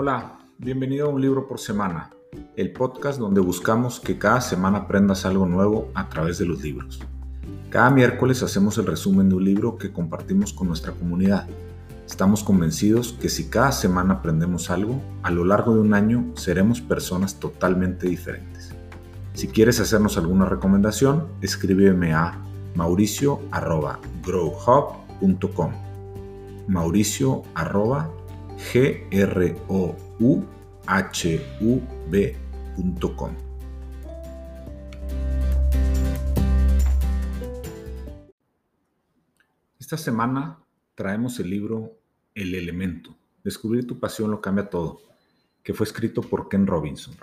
Hola, bienvenido a Un Libro por Semana, el podcast donde buscamos que cada semana aprendas algo nuevo a través de los libros. Cada miércoles hacemos el resumen de un libro que compartimos con nuestra comunidad. Estamos convencidos que si cada semana aprendemos algo, a lo largo de un año seremos personas totalmente diferentes. Si quieres hacernos alguna recomendación, escríbeme a mauricio.growhub.com mauricio.grouhub.com Esta semana traemos el libro El elemento. Descubrir tu pasión lo cambia todo, que fue escrito por Ken Robinson.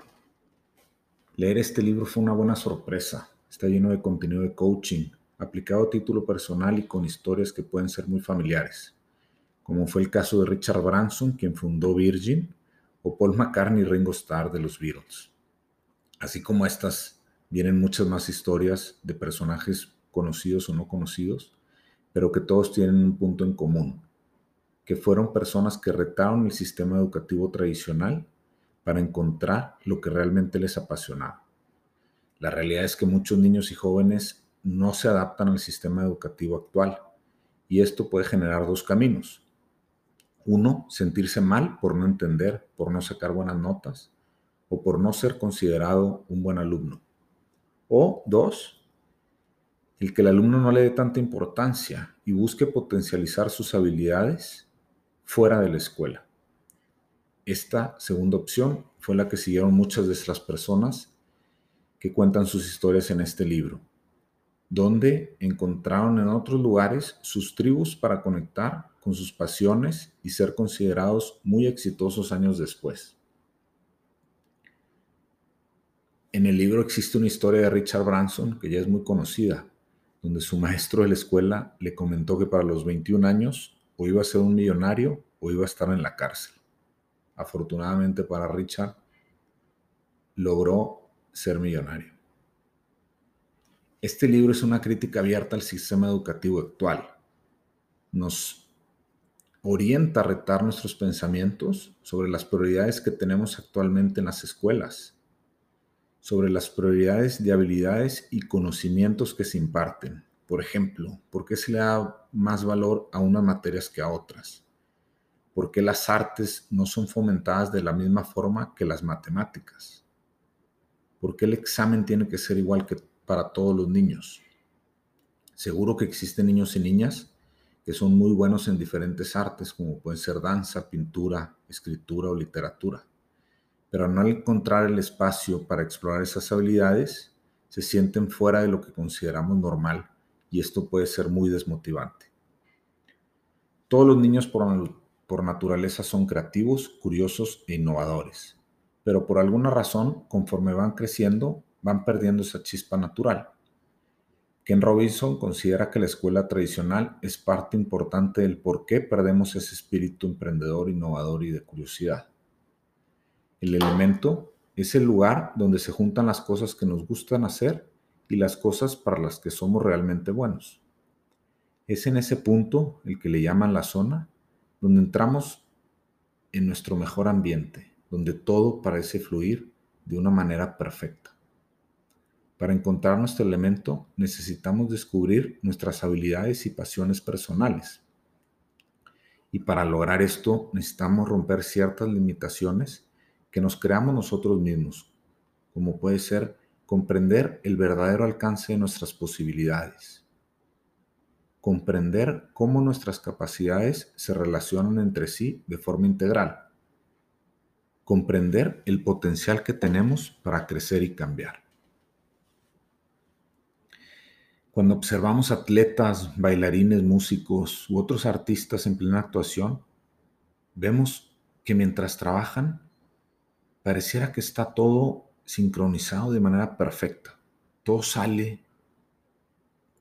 Leer este libro fue una buena sorpresa. Está lleno de contenido de coaching, aplicado a título personal y con historias que pueden ser muy familiares, como fue el caso de Richard Branson, quien fundó Virgin, o Paul McCartney y Ringo Starr de los Beatles. Así como estas, vienen muchas más historias de personajes conocidos o no conocidos, pero que todos tienen un punto en común, que fueron personas que retaron el sistema educativo tradicional para encontrar lo que realmente les apasionaba. La realidad es que muchos niños y jóvenes no se adaptan al sistema educativo actual y esto puede generar dos caminos. Uno, sentirse mal por no entender, por no sacar buenas notas o por no ser considerado un buen alumno. O dos, el que el alumno no le dé tanta importancia y busque potencializar sus habilidades fuera de la escuela. Esta segunda opción fue la que siguieron muchas de estas personas que cuentan sus historias en este libro, donde encontraron en otros lugares sus tribus para conectar con sus pasiones y ser considerados muy exitosos años después. En el libro existe una historia de Richard Branson que ya es muy conocida, donde su maestro de la escuela le comentó que para los 21 años o iba a ser un millonario o iba a estar en la cárcel. Afortunadamente para Richard, logró ser millonario. Este libro es una crítica abierta al sistema educativo actual. Nos orienta a retar nuestros pensamientos sobre las prioridades que tenemos actualmente en las escuelas sobre las prioridades de habilidades y conocimientos que se imparten. Por ejemplo, ¿por qué se le da más valor a unas materias que a otras? ¿Por qué las artes no son fomentadas de la misma forma que las matemáticas? ¿Por qué el examen tiene que ser igual que para todos los niños? Seguro que existen niños y niñas que son muy buenos en diferentes artes, como pueden ser danza, pintura, escritura o literatura pero al no encontrar el espacio para explorar esas habilidades, se sienten fuera de lo que consideramos normal y esto puede ser muy desmotivante. Todos los niños por, por naturaleza son creativos, curiosos e innovadores, pero por alguna razón, conforme van creciendo, van perdiendo esa chispa natural. Ken Robinson considera que la escuela tradicional es parte importante del por qué perdemos ese espíritu emprendedor, innovador y de curiosidad. El elemento es el lugar donde se juntan las cosas que nos gustan hacer y las cosas para las que somos realmente buenos. Es en ese punto, el que le llaman la zona, donde entramos en nuestro mejor ambiente, donde todo parece fluir de una manera perfecta. Para encontrar nuestro elemento necesitamos descubrir nuestras habilidades y pasiones personales. Y para lograr esto necesitamos romper ciertas limitaciones que nos creamos nosotros mismos, como puede ser comprender el verdadero alcance de nuestras posibilidades, comprender cómo nuestras capacidades se relacionan entre sí de forma integral, comprender el potencial que tenemos para crecer y cambiar. Cuando observamos atletas, bailarines, músicos u otros artistas en plena actuación, vemos que mientras trabajan pareciera que está todo sincronizado de manera perfecta. Todo sale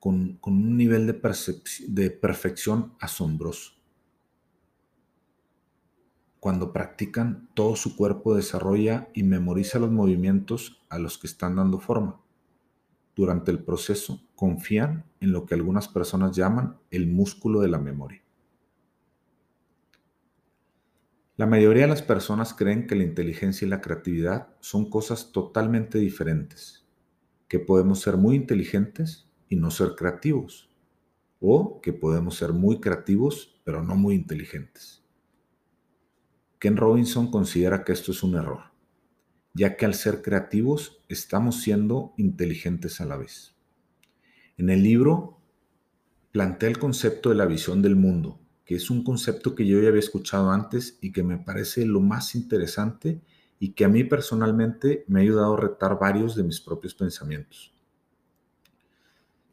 con, un nivel de, de perfección asombroso. Cuando practican, todo su cuerpo desarrolla y memoriza los movimientos a los que están dando forma. Durante el proceso, confían en lo que algunas personas llaman el músculo de la memoria. La mayoría de las personas creen que la inteligencia y la creatividad son cosas totalmente diferentes, que podemos ser muy inteligentes y no ser creativos, o que podemos ser muy creativos pero no muy inteligentes. Ken Robinson considera que esto es un error, ya que al ser creativos estamos siendo inteligentes a la vez. En el libro plantea el concepto de la visión del mundo, que es un concepto que yo ya había escuchado antes y que me parece lo más interesante y que a mí personalmente me ha ayudado a retar varios de mis propios pensamientos.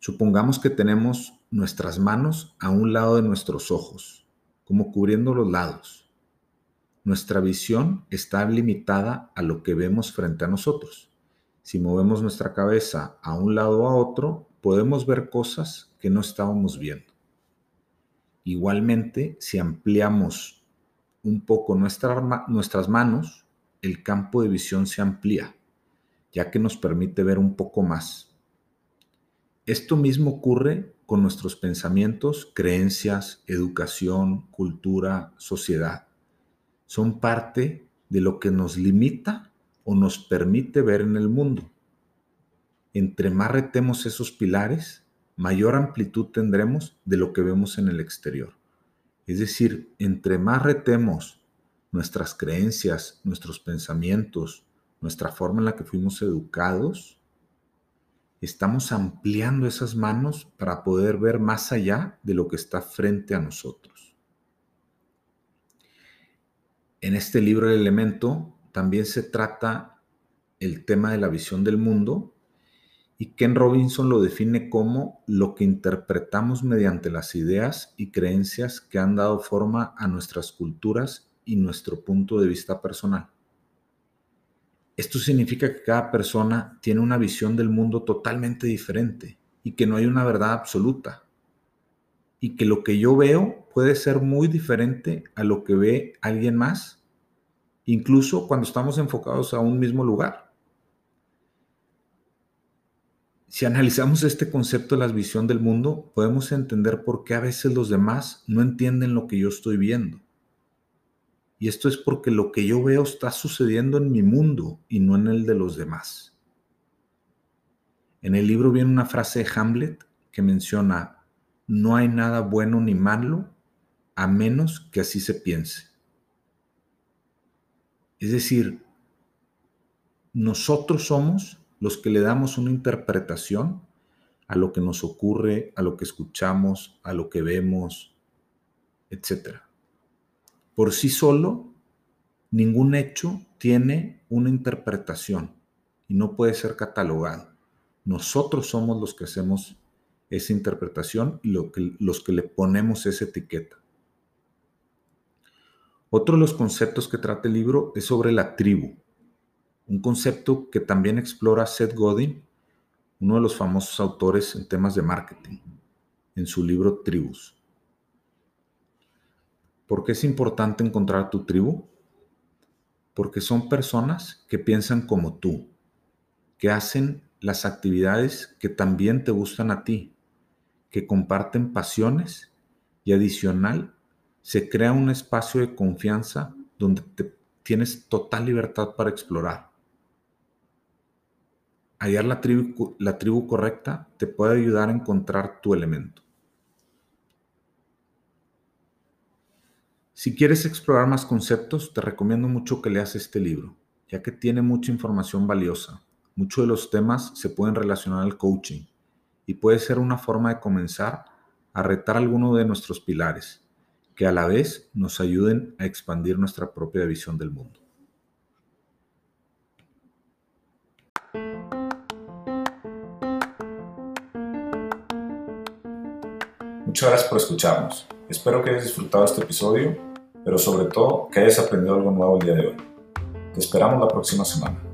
Supongamos que tenemos nuestras manos a un lado de nuestros ojos, como cubriendo los lados. Nuestra visión está limitada a lo que vemos frente a nosotros. Si movemos nuestra cabeza a un lado o a otro, podemos ver cosas que no estábamos viendo. Igualmente, si ampliamos un poco nuestras manos, el campo de visión se amplía, ya que nos permite ver un poco más. Esto mismo ocurre con nuestros pensamientos, creencias, educación, cultura, sociedad. Son parte de lo que nos limita o nos permite ver en el mundo. Entre más retemos esos pilares, mayor amplitud tendremos de lo que vemos en el exterior. Es decir, entre más retemos nuestras creencias, nuestros pensamientos, nuestra forma en la que fuimos educados, estamos ampliando esas manos para poder ver más allá de lo que está frente a nosotros. En este libro El elemento también se trata el tema de la visión del mundo y Ken Robinson lo define como lo que interpretamos mediante las ideas y creencias que han dado forma a nuestras culturas y nuestro punto de vista personal. Esto significa que cada persona tiene una visión del mundo totalmente diferente y que no hay una verdad absoluta. Y que lo que yo veo puede ser muy diferente a lo que ve alguien más, incluso cuando estamos enfocados a un mismo lugar. Si analizamos este concepto de la visión del mundo, podemos entender por qué a veces los demás no entienden lo que yo estoy viendo. Y esto es porque lo que yo veo está sucediendo en mi mundo y no en el de los demás. En el libro viene una frase de Hamlet que menciona, no hay nada bueno ni malo a menos que así se piense. Es decir, nosotros somos los que le damos una interpretación a lo que nos ocurre, a lo que escuchamos, a lo que vemos, etc. Por sí solo, ningún hecho tiene una interpretación y no puede ser catalogado. Nosotros somos los que hacemos esa interpretación y los que le ponemos esa etiqueta. Otro de los conceptos que trata el libro es sobre la tribu un concepto que también explora Seth Godin, uno de los famosos autores en temas de marketing, en su libro Tribus. ¿Por qué es importante encontrar tu tribu? Porque son personas que piensan como tú, que hacen las actividades que también te gustan a ti, que comparten pasiones y adicional se crea un espacio de confianza donde tienes total libertad para explorar hallar la tribu, la tribu correcta te puede ayudar a encontrar tu elemento. Si quieres explorar más conceptos, te recomiendo mucho que leas este libro, ya que tiene mucha información valiosa. Muchos de los temas se pueden relacionar al coaching y puede ser una forma de comenzar a retar alguno de nuestros pilares, que a la vez nos ayuden a expandir nuestra propia visión del mundo. Muchas gracias por escucharnos. Espero que hayas disfrutado este episodio, pero sobre todo que hayas aprendido algo nuevo el día de hoy. Te esperamos la próxima semana.